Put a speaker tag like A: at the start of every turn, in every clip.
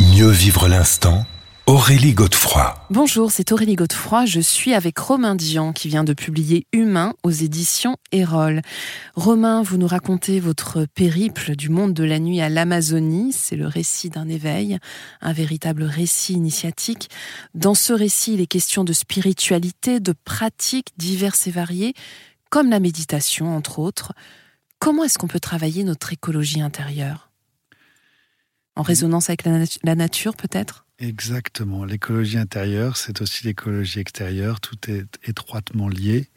A: Mieux vivre l'instant Aurélie Godefroy.
B: Bonjour, c'est Aurélie Godefroy. Je suis avec Romain Dian qui vient de publier Humain aux éditions Erol. Romain, vous nous racontez votre périple du monde de la nuit à l'Amazonie. C'est le récit d'un éveil, un véritable récit initiatique. Dans ce récit, il est question de spiritualité, de pratiques diverses et variées, comme la méditation entre autres. Comment est-ce qu'on peut travailler notre écologie intérieure? En résonance avec la, nat- la nature peut-être?
C: Exactement. L'écologie intérieure, c'est aussi l'écologie extérieure. Tout est étroitement lié.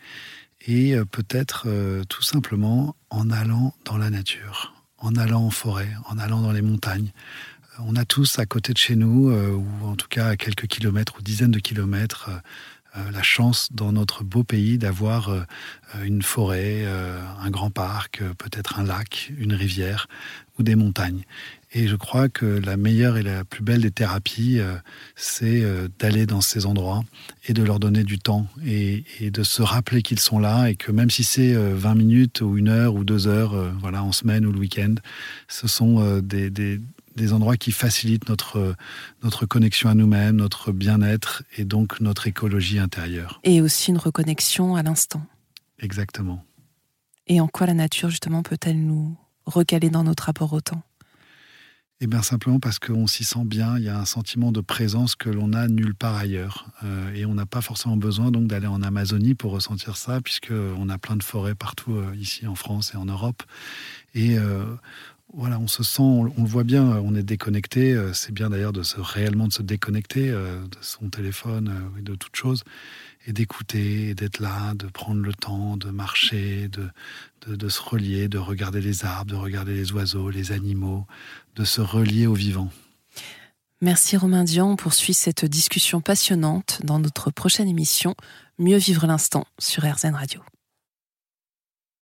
C: Et euh, peut-être euh, tout simplement en allant dans la nature, en allant en forêt, en allant dans les montagnes. Euh, On a tous à côté de chez nous, euh, ou en tout cas à quelques kilomètres ou dizaines de kilomètres, la chance dans notre beau pays d'avoir euh, euh, une forêt, euh, un grand parc, euh, peut-être un lac, une rivière ou des montagnes. Et je crois que la meilleure et la plus belle des thérapies, euh, c'est euh, d'aller dans ces endroits et de leur donner du temps et, de se rappeler qu'ils sont là et que même si c'est euh, 20 minutes ou une heure ou deux heures, euh, voilà, en semaine ou le week-end, ce sont euh, des, des endroits qui facilitent notre, notre connexion à nous-mêmes, notre bien-être et donc notre écologie intérieure.
B: Et aussi une reconnexion à l'instant.
C: Exactement.
B: Et en quoi la nature justement peut-elle nous recaler dans notre rapport au temps?
C: Eh bien simplement parce qu'on s'y sent bien, il y a un sentiment de présence que l'on a nulle part ailleurs. Euh, et on n'a pas forcément besoin donc d'aller en Amazonie pour ressentir ça, puisqu'on a plein de forêts partout euh, ici en France et en Europe. Et euh, voilà, on se sent, on, le voit bien, on est déconnecté. Euh, C'est bien d'ailleurs de se réellement de se déconnecter euh, de son téléphone euh, de toute chose, et d'écouter, d'être là, de prendre le temps, de marcher, de, de, de se relier, de regarder les arbres, de regarder les oiseaux, les animaux, de se relier au vivant.
B: Merci Romain Dian. On poursuit cette discussion passionnante dans notre prochaine émission Mieux vivre l'instant sur RZN Radio.